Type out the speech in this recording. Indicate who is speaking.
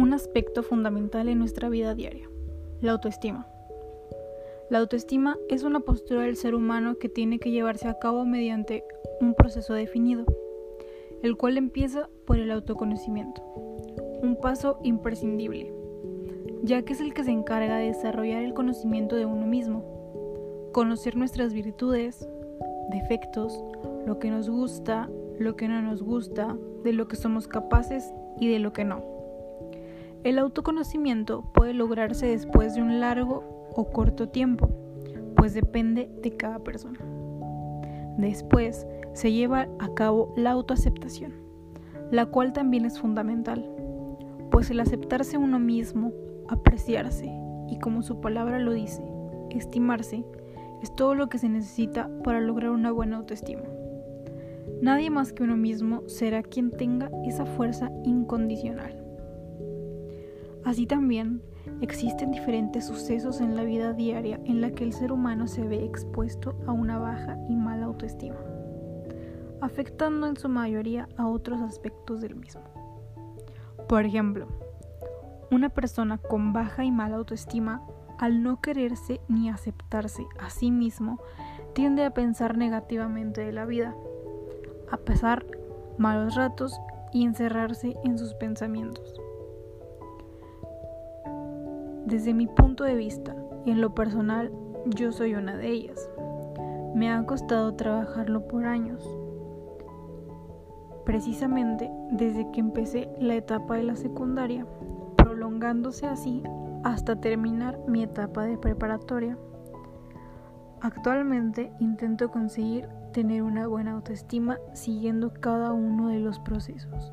Speaker 1: un aspecto fundamental en nuestra vida diaria, la autoestima. La autoestima es una postura del ser humano que tiene que llevarse a cabo mediante un proceso definido, el cual empieza por el autoconocimiento, un paso imprescindible, ya que es el que se encarga de desarrollar el conocimiento de uno mismo, conocer nuestras virtudes, defectos, lo que nos gusta, lo que no nos gusta, de lo que somos capaces y de lo que no. El autoconocimiento puede lograrse después de un largo o corto tiempo, pues depende de cada persona. Después se lleva a cabo la autoaceptación, la cual también es fundamental, pues el aceptarse uno mismo, apreciarse y como su palabra lo dice, estimarse, es todo lo que se necesita para lograr una buena autoestima. Nadie más que uno mismo será quien tenga esa fuerza incondicional. Así también existen diferentes sucesos en la vida diaria en la que el ser humano se ve expuesto a una baja y mala autoestima, afectando en su mayoría a otros aspectos del mismo. Por ejemplo, una persona con baja y mala autoestima, al no quererse ni aceptarse a sí mismo, tiende a pensar negativamente de la vida a pasar malos ratos y encerrarse en sus pensamientos. Desde mi punto de vista y en lo personal, yo soy una de ellas. Me ha costado trabajarlo por años. Precisamente desde que empecé la etapa de la secundaria, prolongándose así hasta terminar mi etapa de preparatoria. Actualmente intento conseguir tener una buena autoestima siguiendo cada uno de los procesos.